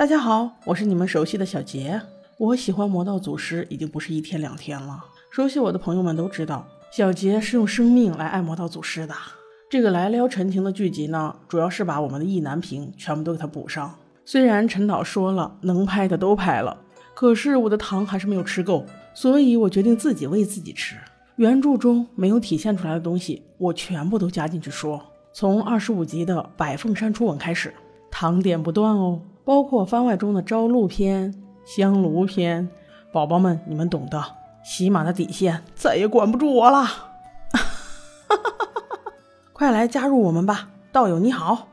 大家好，我是你们熟悉的小杰。我喜欢魔道祖师已经不是一天两天了。熟悉我的朋友们都知道，小杰是用生命来爱魔道祖师的。这个来撩陈情的剧集呢，主要是把我们的意难平全部都给他补上。虽然陈导说了能拍的都拍了，可是我的糖还是没有吃够，所以我决定自己喂自己吃。原著中没有体现出来的东西，我全部都加进去说。从二十五集的百凤山初吻开始，糖点不断哦，包括番外中的朝露篇、香炉篇，宝宝们你们懂的。喜马的底线再也管不住我了，快来加入我们吧！道友你好。